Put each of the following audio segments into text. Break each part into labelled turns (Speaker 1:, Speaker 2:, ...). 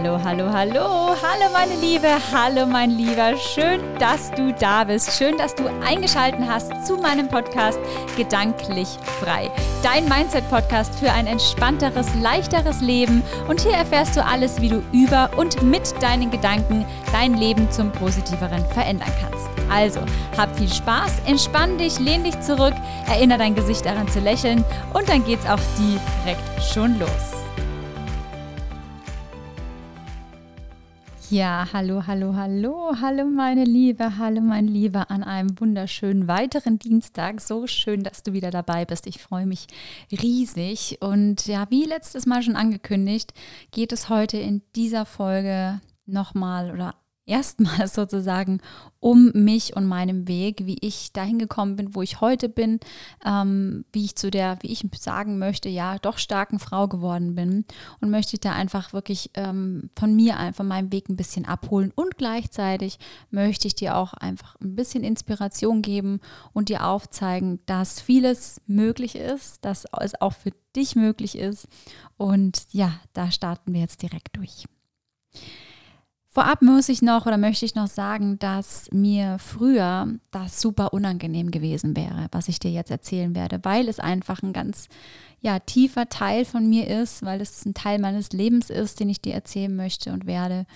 Speaker 1: Hallo, hallo, hallo, hallo meine Liebe, hallo mein Lieber. Schön, dass du da bist. Schön, dass du eingeschaltet hast zu meinem Podcast Gedanklich frei. Dein Mindset-Podcast für ein entspannteres, leichteres Leben. Und hier erfährst du alles, wie du über und mit deinen Gedanken dein Leben zum Positiveren verändern kannst. Also, hab viel Spaß, entspann dich, lehn dich zurück, erinnere dein Gesicht daran zu lächeln und dann geht's auch direkt schon los. Ja, hallo, hallo, hallo, hallo meine Liebe, hallo mein Lieber an einem wunderschönen weiteren Dienstag. So schön, dass du wieder dabei bist. Ich freue mich riesig. Und ja, wie letztes Mal schon angekündigt, geht es heute in dieser Folge nochmal oder erstmals sozusagen um mich und meinem Weg, wie ich dahin gekommen bin, wo ich heute bin, ähm, wie ich zu der, wie ich sagen möchte, ja, doch starken Frau geworden bin und möchte ich da einfach wirklich ähm, von mir, von meinem Weg ein bisschen abholen und gleichzeitig möchte ich dir auch einfach ein bisschen Inspiration geben und dir aufzeigen, dass vieles möglich ist, dass es auch für dich möglich ist und ja, da starten wir jetzt direkt durch. Vorab muss ich noch oder möchte ich noch sagen, dass mir früher das super unangenehm gewesen wäre, was ich dir jetzt erzählen werde, weil es einfach ein ganz ja, tiefer Teil von mir ist, weil es ein Teil meines Lebens ist, den ich dir erzählen möchte und werde.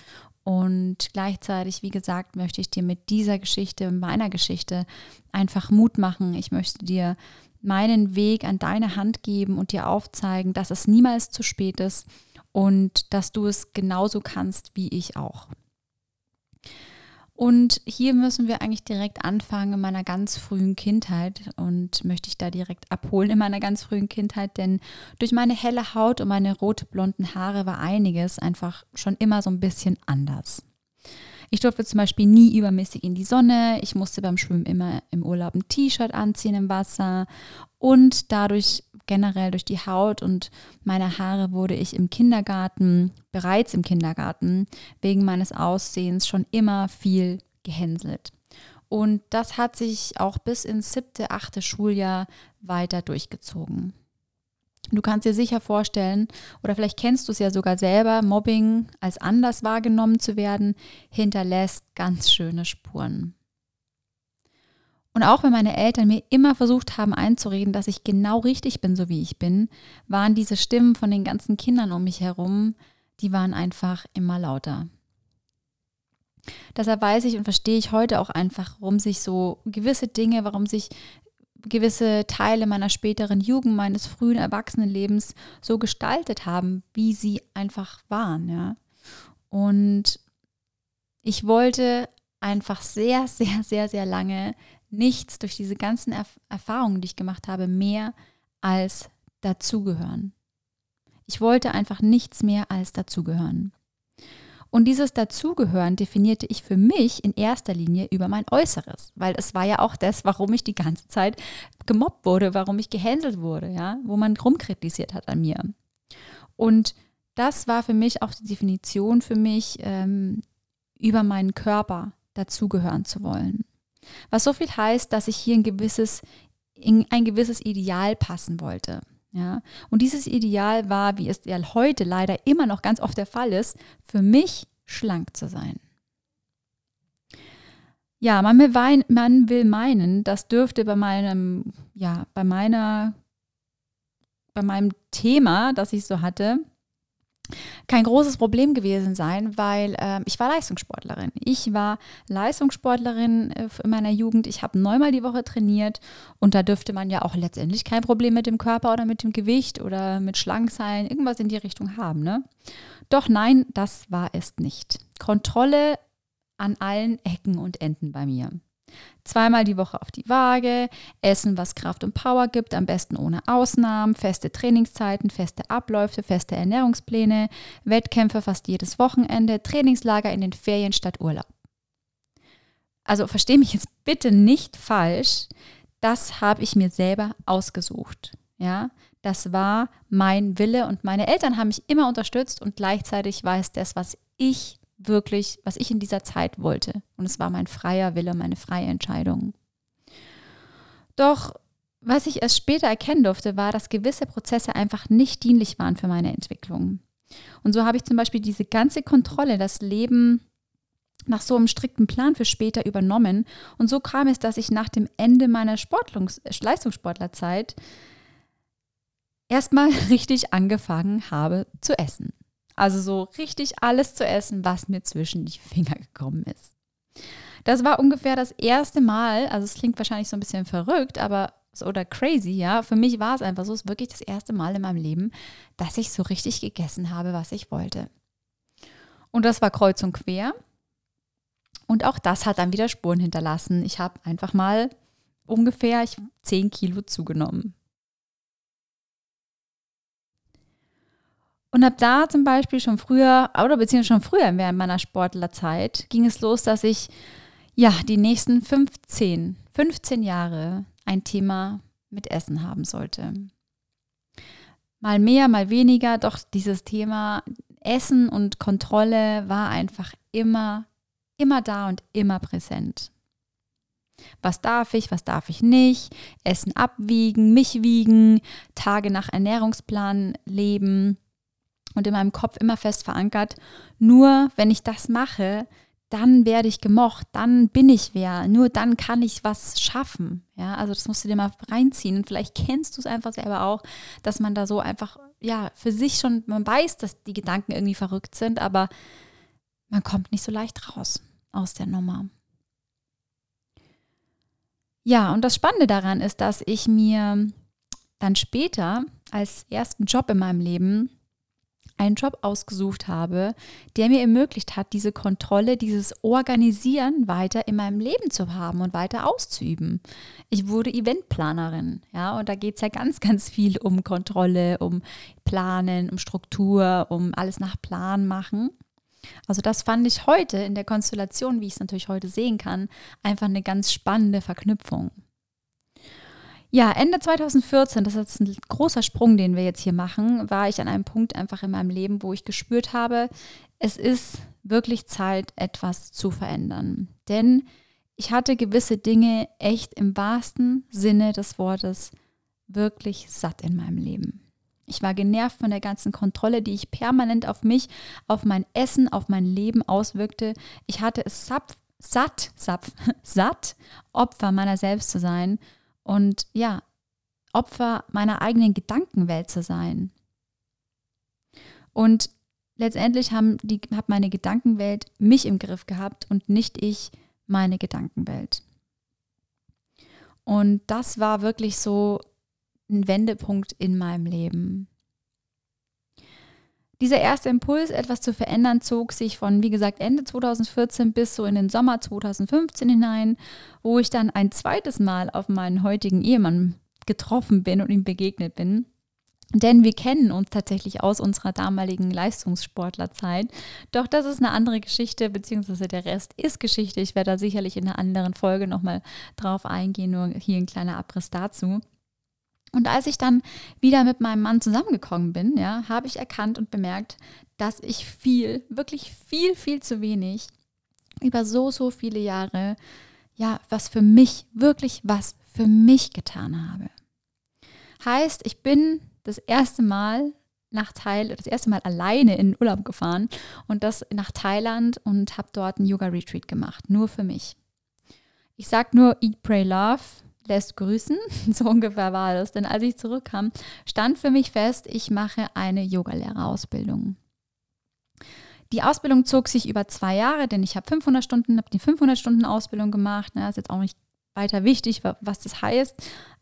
Speaker 1: Und gleichzeitig, wie gesagt, möchte ich dir mit dieser Geschichte, meiner Geschichte einfach Mut machen. Ich möchte dir meinen Weg an deine Hand geben und dir aufzeigen, dass es niemals zu spät ist und dass du es genauso kannst wie ich auch. Und hier müssen wir eigentlich direkt anfangen in meiner ganz frühen Kindheit und möchte ich da direkt abholen in meiner ganz frühen Kindheit, denn durch meine helle Haut und meine rot-blonden Haare war einiges einfach schon immer so ein bisschen anders. Ich durfte zum Beispiel nie übermäßig in die Sonne. Ich musste beim Schwimmen immer im Urlaub ein T-Shirt anziehen im Wasser. Und dadurch generell durch die Haut und meine Haare wurde ich im Kindergarten, bereits im Kindergarten, wegen meines Aussehens schon immer viel gehänselt. Und das hat sich auch bis ins siebte, achte Schuljahr weiter durchgezogen. Du kannst dir sicher vorstellen, oder vielleicht kennst du es ja sogar selber, Mobbing als anders wahrgenommen zu werden, hinterlässt ganz schöne Spuren. Und auch wenn meine Eltern mir immer versucht haben einzureden, dass ich genau richtig bin, so wie ich bin, waren diese Stimmen von den ganzen Kindern um mich herum, die waren einfach immer lauter. Deshalb weiß ich und verstehe ich heute auch einfach, warum sich so gewisse Dinge, warum sich gewisse Teile meiner späteren Jugend, meines frühen Erwachsenenlebens so gestaltet haben, wie sie einfach waren, ja. Und ich wollte einfach sehr, sehr, sehr, sehr lange nichts durch diese ganzen Erf Erfahrungen, die ich gemacht habe, mehr als dazugehören. Ich wollte einfach nichts mehr als dazugehören. Und dieses Dazugehören definierte ich für mich in erster Linie über mein Äußeres, weil es war ja auch das, warum ich die ganze Zeit gemobbt wurde, warum ich gehänselt wurde, ja, wo man rumkritisiert hat an mir. Und das war für mich auch die Definition für mich, ähm, über meinen Körper dazugehören zu wollen. Was so viel heißt, dass ich hier ein gewisses, in ein gewisses Ideal passen wollte. Ja, und dieses Ideal war, wie es ja heute leider immer noch ganz oft der Fall ist, für mich schlank zu sein. Ja, man will, wein, man will meinen, das dürfte bei meinem, ja, bei meiner, bei meinem Thema, das ich so hatte, kein großes Problem gewesen sein, weil äh, ich war Leistungssportlerin. Ich war Leistungssportlerin äh, in meiner Jugend. Ich habe neunmal die Woche trainiert und da dürfte man ja auch letztendlich kein Problem mit dem Körper oder mit dem Gewicht oder mit Schlanksein, irgendwas in die Richtung haben. Ne? Doch nein, das war es nicht. Kontrolle an allen Ecken und Enden bei mir. Zweimal die Woche auf die Waage, essen, was Kraft und Power gibt, am besten ohne Ausnahmen, feste Trainingszeiten, feste Abläufe, feste Ernährungspläne, Wettkämpfe fast jedes Wochenende, Trainingslager in den Ferien statt Urlaub. Also verstehe mich jetzt bitte nicht falsch, das habe ich mir selber ausgesucht. Ja, das war mein Wille und meine Eltern haben mich immer unterstützt und gleichzeitig war es das, was ich wirklich, was ich in dieser Zeit wollte. Und es war mein freier Wille, meine freie Entscheidung. Doch was ich erst später erkennen durfte, war, dass gewisse Prozesse einfach nicht dienlich waren für meine Entwicklung. Und so habe ich zum Beispiel diese ganze Kontrolle, das Leben nach so einem strikten Plan für später übernommen. Und so kam es, dass ich nach dem Ende meiner Sportlungs Leistungssportlerzeit erstmal richtig angefangen habe zu essen. Also so richtig alles zu essen, was mir zwischen die Finger gekommen ist. Das war ungefähr das erste Mal, also es klingt wahrscheinlich so ein bisschen verrückt, aber oder crazy, ja. Für mich war es einfach so, es ist wirklich das erste Mal in meinem Leben, dass ich so richtig gegessen habe, was ich wollte. Und das war kreuz und quer. Und auch das hat dann wieder Spuren hinterlassen. Ich habe einfach mal ungefähr 10 Kilo zugenommen. Und ab da zum Beispiel schon früher, oder beziehungsweise schon früher während meiner Sportlerzeit, ging es los, dass ich ja die nächsten 15, 15 Jahre ein Thema mit Essen haben sollte. Mal mehr, mal weniger, doch dieses Thema Essen und Kontrolle war einfach immer, immer da und immer präsent. Was darf ich, was darf ich nicht? Essen abwiegen, mich wiegen, Tage nach Ernährungsplan leben und in meinem Kopf immer fest verankert, nur wenn ich das mache, dann werde ich gemocht, dann bin ich wer, nur dann kann ich was schaffen. Ja, also das musst du dir mal reinziehen. Und vielleicht kennst du es einfach selber auch, dass man da so einfach, ja, für sich schon, man weiß, dass die Gedanken irgendwie verrückt sind, aber man kommt nicht so leicht raus aus der Nummer. Ja, und das Spannende daran ist, dass ich mir dann später als ersten Job in meinem Leben einen Job ausgesucht habe, der mir ermöglicht hat, diese Kontrolle, dieses Organisieren weiter in meinem Leben zu haben und weiter auszuüben. Ich wurde Eventplanerin, ja, und da geht es ja ganz, ganz viel um Kontrolle, um Planen, um Struktur, um alles nach Plan machen. Also das fand ich heute in der Konstellation, wie ich es natürlich heute sehen kann, einfach eine ganz spannende Verknüpfung. Ja, Ende 2014, das ist ein großer Sprung, den wir jetzt hier machen, war ich an einem Punkt einfach in meinem Leben, wo ich gespürt habe, es ist wirklich Zeit, etwas zu verändern. Denn ich hatte gewisse Dinge echt im wahrsten Sinne des Wortes wirklich satt in meinem Leben. Ich war genervt von der ganzen Kontrolle, die ich permanent auf mich, auf mein Essen, auf mein Leben auswirkte. Ich hatte es satt, satt, satt, satt Opfer meiner selbst zu sein und ja, Opfer meiner eigenen Gedankenwelt zu sein. Und letztendlich haben die, hat meine Gedankenwelt mich im Griff gehabt und nicht ich meine Gedankenwelt. Und das war wirklich so ein Wendepunkt in meinem Leben. Dieser erste Impuls, etwas zu verändern, zog sich von, wie gesagt, Ende 2014 bis so in den Sommer 2015 hinein, wo ich dann ein zweites Mal auf meinen heutigen Ehemann getroffen bin und ihm begegnet bin. Denn wir kennen uns tatsächlich aus unserer damaligen Leistungssportlerzeit. Doch das ist eine andere Geschichte, beziehungsweise der Rest ist Geschichte. Ich werde da sicherlich in einer anderen Folge nochmal drauf eingehen, nur hier ein kleiner Abriss dazu. Und als ich dann wieder mit meinem Mann zusammengekommen bin, ja, habe ich erkannt und bemerkt, dass ich viel, wirklich viel, viel zu wenig über so, so viele Jahre, ja, was für mich, wirklich was für mich getan habe. Heißt, ich bin das erste Mal nach Thailand, das erste Mal alleine in den Urlaub gefahren und das nach Thailand und habe dort einen Yoga-Retreat gemacht, nur für mich. Ich sage nur Eat, Pray, Love lässt grüßen. So ungefähr war das. Denn als ich zurückkam, stand für mich fest, ich mache eine Yogalehrerausbildung. Die Ausbildung zog sich über zwei Jahre, denn ich habe 500 Stunden, habe die 500 Stunden Ausbildung gemacht. Ne, ist jetzt auch nicht weiter wichtig, was das heißt.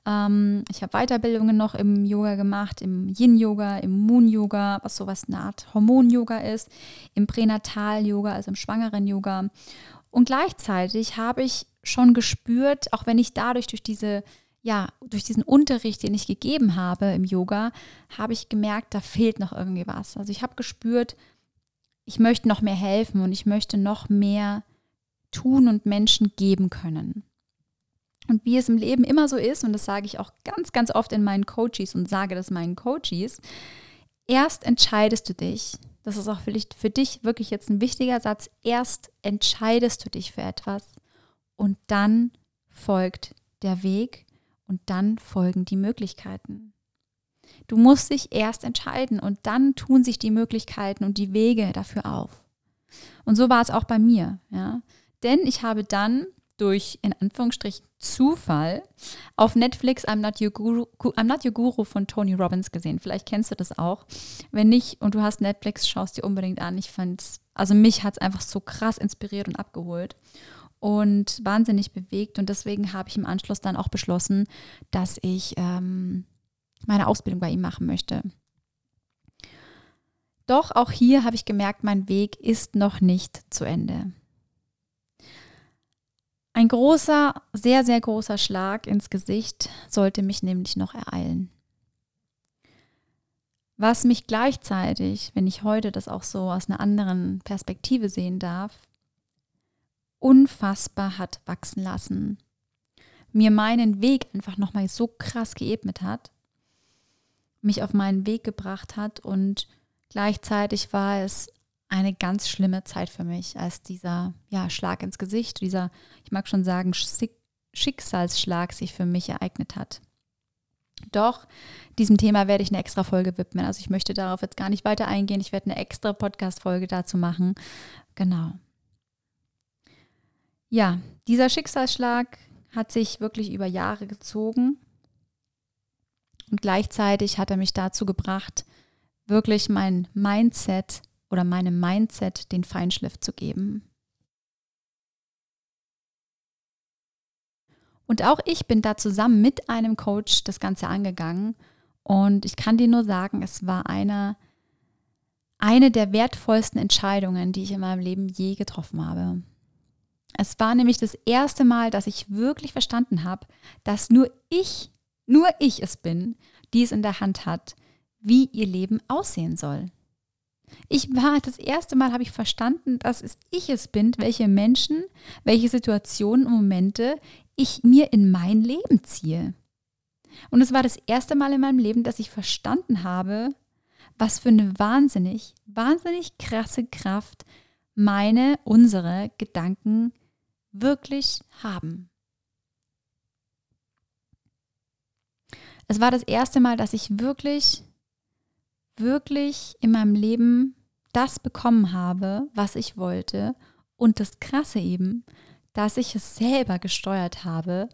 Speaker 1: Ähm, ich habe Weiterbildungen noch im Yoga gemacht, im Yin-Yoga, im Moon-Yoga, was sowas eine Art Hormon-Yoga ist, im Pränatal-Yoga, also im Schwangeren-Yoga. Und gleichzeitig habe ich schon gespürt, auch wenn ich dadurch durch diese ja, durch diesen Unterricht, den ich gegeben habe im Yoga, habe ich gemerkt, da fehlt noch irgendwie was. Also ich habe gespürt, ich möchte noch mehr helfen und ich möchte noch mehr tun und Menschen geben können. Und wie es im Leben immer so ist, und das sage ich auch ganz, ganz oft in meinen Coaches und sage das meinen Coaches, erst entscheidest du dich, das ist auch für dich, für dich wirklich jetzt ein wichtiger Satz, erst entscheidest du dich für etwas und dann folgt der Weg und dann folgen die Möglichkeiten. Du musst dich erst entscheiden und dann tun sich die Möglichkeiten und die Wege dafür auf. Und so war es auch bei mir, ja. Denn ich habe dann durch, in Anführungsstrichen, Zufall auf Netflix I'm Not, Your Guru, I'm Not Your Guru von Tony Robbins gesehen. Vielleicht kennst du das auch. Wenn nicht und du hast Netflix, schaust dir unbedingt an. Ich fand es, also mich hat es einfach so krass inspiriert und abgeholt und wahnsinnig bewegt. Und deswegen habe ich im Anschluss dann auch beschlossen, dass ich ähm, meine Ausbildung bei ihm machen möchte. Doch auch hier habe ich gemerkt, mein Weg ist noch nicht zu Ende. Ein großer, sehr, sehr großer Schlag ins Gesicht sollte mich nämlich noch ereilen. Was mich gleichzeitig, wenn ich heute das auch so aus einer anderen Perspektive sehen darf, unfassbar hat wachsen lassen, mir meinen Weg einfach nochmal so krass geebnet hat, mich auf meinen Weg gebracht hat und gleichzeitig war es eine ganz schlimme Zeit für mich, als dieser ja, Schlag ins Gesicht, dieser, ich mag schon sagen, Schicksalsschlag sich für mich ereignet hat. Doch diesem Thema werde ich eine extra Folge widmen. Also ich möchte darauf jetzt gar nicht weiter eingehen. Ich werde eine extra Podcast-Folge dazu machen. Genau. Ja, dieser Schicksalsschlag hat sich wirklich über Jahre gezogen. Und gleichzeitig hat er mich dazu gebracht, wirklich mein Mindset oder meinem Mindset den Feinschliff zu geben. Und auch ich bin da zusammen mit einem Coach das Ganze angegangen. Und ich kann dir nur sagen, es war eine, eine der wertvollsten Entscheidungen, die ich in meinem Leben je getroffen habe. Es war nämlich das erste Mal, dass ich wirklich verstanden habe, dass nur ich, nur ich es bin, die es in der Hand hat, wie ihr Leben aussehen soll. Ich war das erste Mal, habe ich verstanden, dass es ich es bin, welche Menschen, welche Situationen und Momente ich mir in mein Leben ziehe. Und es war das erste Mal in meinem Leben, dass ich verstanden habe, was für eine wahnsinnig, wahnsinnig krasse Kraft meine, unsere Gedanken wirklich haben. Es war das erste Mal, dass ich wirklich wirklich in meinem Leben das bekommen habe, was ich wollte. Und das Krasse eben, dass ich es selber gesteuert habe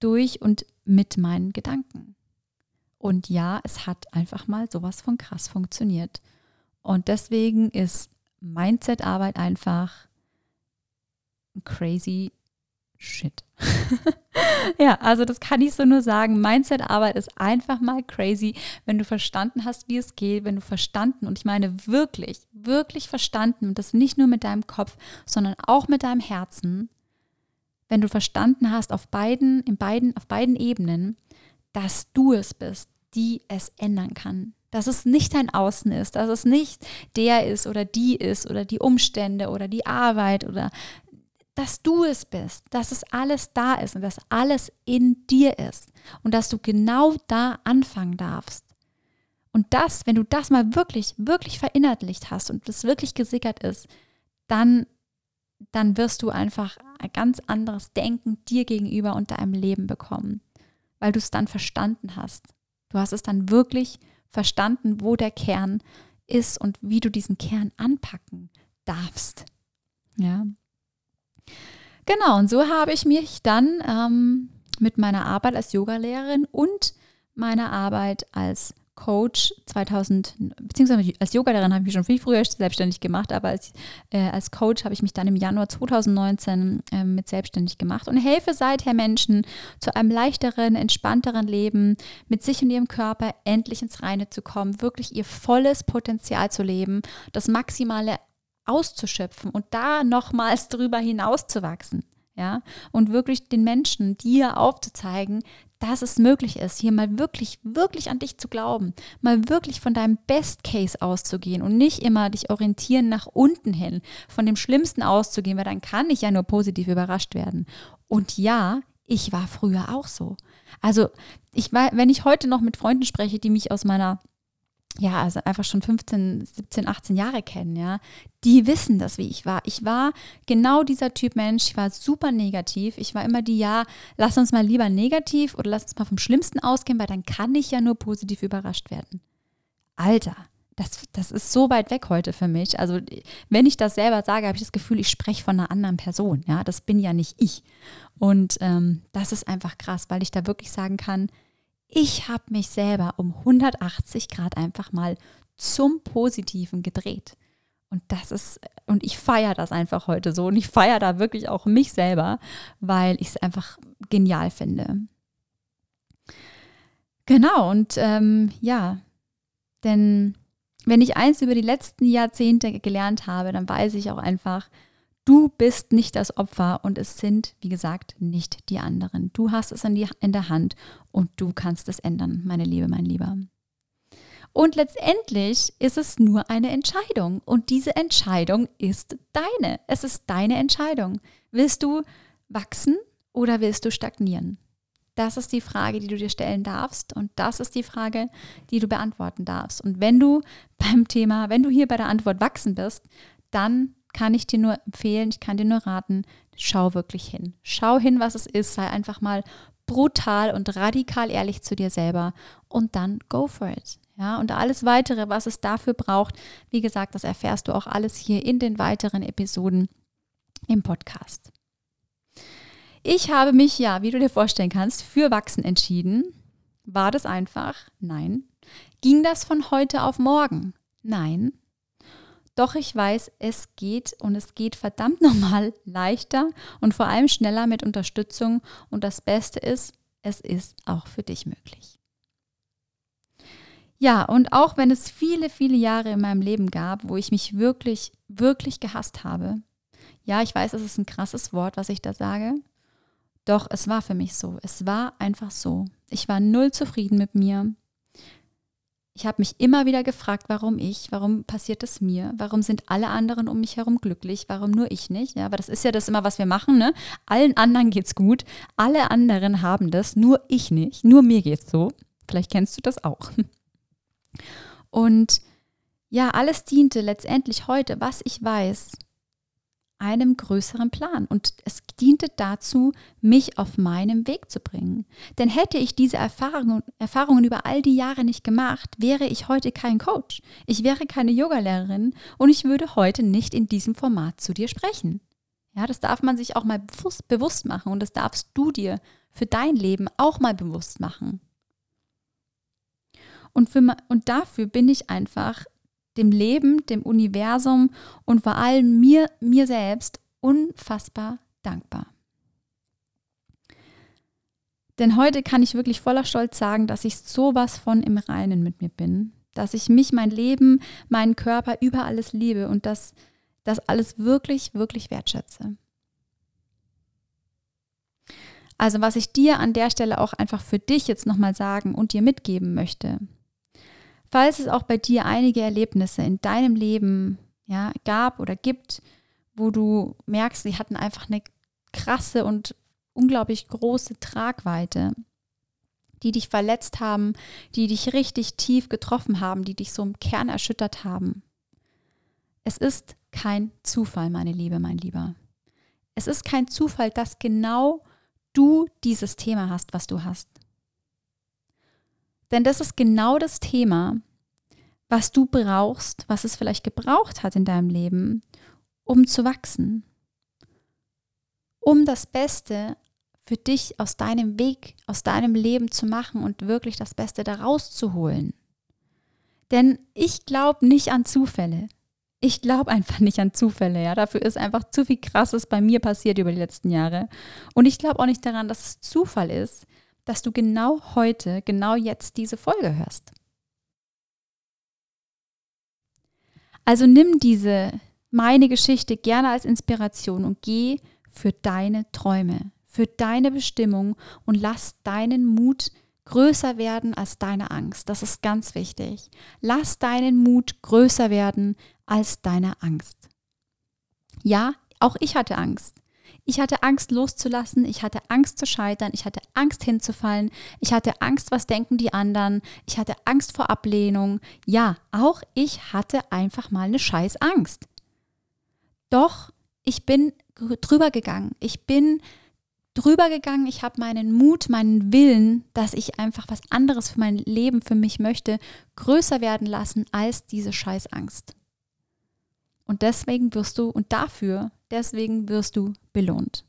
Speaker 1: durch und mit meinen Gedanken. Und ja, es hat einfach mal sowas von krass funktioniert. Und deswegen ist Mindset-Arbeit einfach crazy shit. ja, also das kann ich so nur sagen. Mindset-Arbeit ist einfach mal crazy, wenn du verstanden hast, wie es geht, wenn du verstanden, und ich meine wirklich, wirklich verstanden, und das nicht nur mit deinem Kopf, sondern auch mit deinem Herzen, wenn du verstanden hast auf beiden, in beiden, auf beiden Ebenen, dass du es bist, die es ändern kann. Dass es nicht dein Außen ist, dass es nicht der ist oder die ist oder die Umstände oder die Arbeit oder dass du es bist, dass es alles da ist und dass alles in dir ist und dass du genau da anfangen darfst. Und das, wenn du das mal wirklich, wirklich verinnerlicht hast und das wirklich gesickert ist, dann, dann wirst du einfach ein ganz anderes Denken dir gegenüber und deinem Leben bekommen, weil du es dann verstanden hast. Du hast es dann wirklich verstanden, wo der Kern ist und wie du diesen Kern anpacken darfst. Ja, Genau, und so habe ich mich dann ähm, mit meiner Arbeit als Yogalehrerin und meiner Arbeit als Coach 2000, beziehungsweise als Yogalehrerin habe ich mich schon viel früher selbstständig gemacht, aber als, äh, als Coach habe ich mich dann im Januar 2019 äh, mit selbstständig gemacht und helfe seither Menschen zu einem leichteren, entspannteren Leben, mit sich und ihrem Körper endlich ins Reine zu kommen, wirklich ihr volles Potenzial zu leben, das maximale auszuschöpfen und da nochmals drüber hinaus zu wachsen. Ja, und wirklich den Menschen dir aufzuzeigen, dass es möglich ist, hier mal wirklich, wirklich an dich zu glauben, mal wirklich von deinem Best Case auszugehen und nicht immer dich orientieren nach unten hin, von dem Schlimmsten auszugehen, weil dann kann ich ja nur positiv überrascht werden. Und ja, ich war früher auch so. Also, ich war, wenn ich heute noch mit Freunden spreche, die mich aus meiner ja, also einfach schon 15, 17, 18 Jahre kennen, ja, die wissen das, wie ich war. Ich war genau dieser Typ Mensch, ich war super negativ. Ich war immer die, ja, lass uns mal lieber negativ oder lass uns mal vom Schlimmsten ausgehen, weil dann kann ich ja nur positiv überrascht werden. Alter, das, das ist so weit weg heute für mich. Also, wenn ich das selber sage, habe ich das Gefühl, ich spreche von einer anderen Person. Ja, das bin ja nicht ich. Und ähm, das ist einfach krass, weil ich da wirklich sagen kann, ich habe mich selber um 180 Grad einfach mal zum Positiven gedreht. Und das ist, und ich feiere das einfach heute so. Und ich feiere da wirklich auch mich selber, weil ich es einfach genial finde. Genau, und ähm, ja, denn wenn ich eins über die letzten Jahrzehnte gelernt habe, dann weiß ich auch einfach, Du bist nicht das Opfer und es sind, wie gesagt, nicht die anderen. Du hast es in, die, in der Hand und du kannst es ändern, meine Liebe, mein Lieber. Und letztendlich ist es nur eine Entscheidung und diese Entscheidung ist deine. Es ist deine Entscheidung. Willst du wachsen oder willst du stagnieren? Das ist die Frage, die du dir stellen darfst und das ist die Frage, die du beantworten darfst. Und wenn du beim Thema, wenn du hier bei der Antwort wachsen bist, dann kann ich dir nur empfehlen, ich kann dir nur raten, schau wirklich hin. Schau hin, was es ist, sei einfach mal brutal und radikal ehrlich zu dir selber und dann go for it. Ja, und alles weitere, was es dafür braucht, wie gesagt, das erfährst du auch alles hier in den weiteren Episoden im Podcast. Ich habe mich ja, wie du dir vorstellen kannst, für Wachsen entschieden. War das einfach? Nein. Ging das von heute auf morgen? Nein. Doch ich weiß, es geht und es geht verdammt nochmal leichter und vor allem schneller mit Unterstützung. Und das Beste ist, es ist auch für dich möglich. Ja, und auch wenn es viele, viele Jahre in meinem Leben gab, wo ich mich wirklich, wirklich gehasst habe. Ja, ich weiß, es ist ein krasses Wort, was ich da sage. Doch es war für mich so. Es war einfach so. Ich war null zufrieden mit mir ich habe mich immer wieder gefragt, warum ich, warum passiert es mir, warum sind alle anderen um mich herum glücklich, warum nur ich nicht. Ja, aber das ist ja das immer, was wir machen. Ne? Allen anderen geht's gut, alle anderen haben das, nur ich nicht, nur mir geht's so. Vielleicht kennst du das auch. Und ja, alles diente letztendlich heute, was ich weiß, einem größeren Plan. Und es diente dazu, mich auf meinem Weg zu bringen. Denn hätte ich diese Erfahrungen, Erfahrungen über all die Jahre nicht gemacht, wäre ich heute kein Coach. Ich wäre keine Yogalehrerin und ich würde heute nicht in diesem Format zu dir sprechen. Ja, das darf man sich auch mal bewusst, machen und das darfst du dir für dein Leben auch mal bewusst machen. Und, für, und dafür bin ich einfach dem Leben, dem Universum und vor allem mir, mir selbst unfassbar dankbar. Denn heute kann ich wirklich voller Stolz sagen, dass ich sowas von im Reinen mit mir bin, dass ich mich, mein Leben, meinen Körper über alles liebe und dass das alles wirklich, wirklich wertschätze. Also was ich dir an der Stelle auch einfach für dich jetzt nochmal sagen und dir mitgeben möchte, Falls es auch bei dir einige Erlebnisse in deinem Leben ja, gab oder gibt, wo du merkst, sie hatten einfach eine krasse und unglaublich große Tragweite, die dich verletzt haben, die dich richtig tief getroffen haben, die dich so im Kern erschüttert haben. Es ist kein Zufall, meine Liebe, mein Lieber. Es ist kein Zufall, dass genau du dieses Thema hast, was du hast. Denn das ist genau das Thema, was du brauchst, was es vielleicht gebraucht hat in deinem Leben, um zu wachsen. Um das Beste für dich aus deinem Weg, aus deinem Leben zu machen und wirklich das Beste daraus zu holen. Denn ich glaube nicht an Zufälle. Ich glaube einfach nicht an Zufälle, ja. Dafür ist einfach zu viel Krasses bei mir passiert über die letzten Jahre. Und ich glaube auch nicht daran, dass es Zufall ist, dass du genau heute, genau jetzt diese Folge hörst. Also nimm diese meine Geschichte gerne als Inspiration und geh für deine Träume, für deine Bestimmung und lass deinen Mut größer werden als deine Angst. Das ist ganz wichtig. Lass deinen Mut größer werden als deine Angst. Ja, auch ich hatte Angst. Ich hatte Angst loszulassen, ich hatte Angst zu scheitern, ich hatte Angst hinzufallen, ich hatte Angst, was denken die anderen, ich hatte Angst vor Ablehnung. Ja, auch ich hatte einfach mal eine scheiß Angst. Doch ich bin drüber gegangen. Ich bin drüber gegangen, ich habe meinen Mut, meinen Willen, dass ich einfach was anderes für mein Leben, für mich möchte, größer werden lassen als diese Scheißangst. Und deswegen wirst du, und dafür, deswegen wirst du belohnt.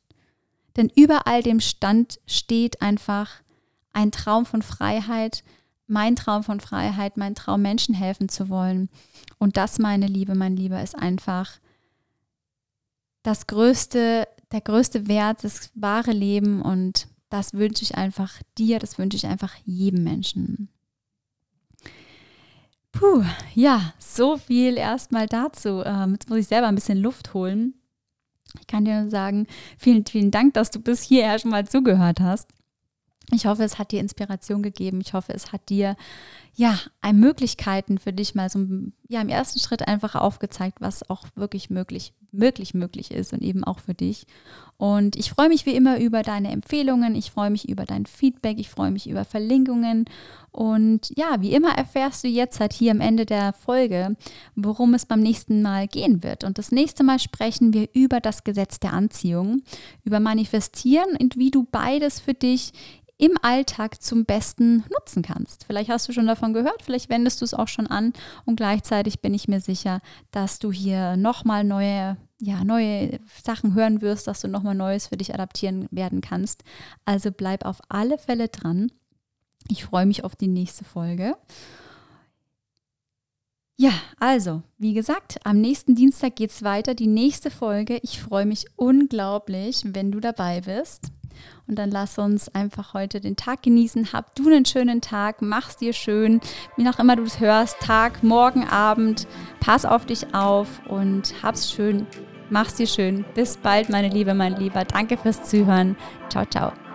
Speaker 1: Denn über all dem Stand steht einfach ein Traum von Freiheit, mein Traum von Freiheit, mein Traum, Menschen helfen zu wollen. Und das, meine Liebe, mein Lieber, ist einfach das größte, der größte Wert, das wahre Leben. Und das wünsche ich einfach dir, das wünsche ich einfach jedem Menschen. Puh, ja, so viel erstmal dazu. Ähm, jetzt muss ich selber ein bisschen Luft holen. Ich kann dir nur sagen, vielen, vielen Dank, dass du bis hierher schon mal zugehört hast. Ich hoffe, es hat dir Inspiration gegeben. Ich hoffe, es hat dir ja Möglichkeiten für dich mal so ja im ersten Schritt einfach aufgezeigt, was auch wirklich möglich möglich möglich ist und eben auch für dich. Und ich freue mich wie immer über deine Empfehlungen, ich freue mich über dein Feedback, ich freue mich über Verlinkungen und ja, wie immer erfährst du jetzt halt hier am Ende der Folge, worum es beim nächsten Mal gehen wird. Und das nächste Mal sprechen wir über das Gesetz der Anziehung, über Manifestieren und wie du beides für dich im Alltag zum Besten nutzen kannst. Vielleicht hast du schon davon gehört, vielleicht wendest du es auch schon an und gleichzeitig bin ich mir sicher, dass du hier nochmal neue, ja, neue Sachen hören wirst, dass du nochmal Neues für dich adaptieren werden kannst. Also bleib auf alle Fälle dran. Ich freue mich auf die nächste Folge. Ja, also, wie gesagt, am nächsten Dienstag geht es weiter, die nächste Folge. Ich freue mich unglaublich, wenn du dabei bist. Und dann lass uns einfach heute den Tag genießen. Hab du einen schönen Tag, mach's dir schön, wie auch immer du es hörst, Tag, Morgen, Abend. Pass auf dich auf und hab's schön. Mach's dir schön. Bis bald, meine Liebe, mein Lieber. Danke fürs Zuhören. Ciao, ciao.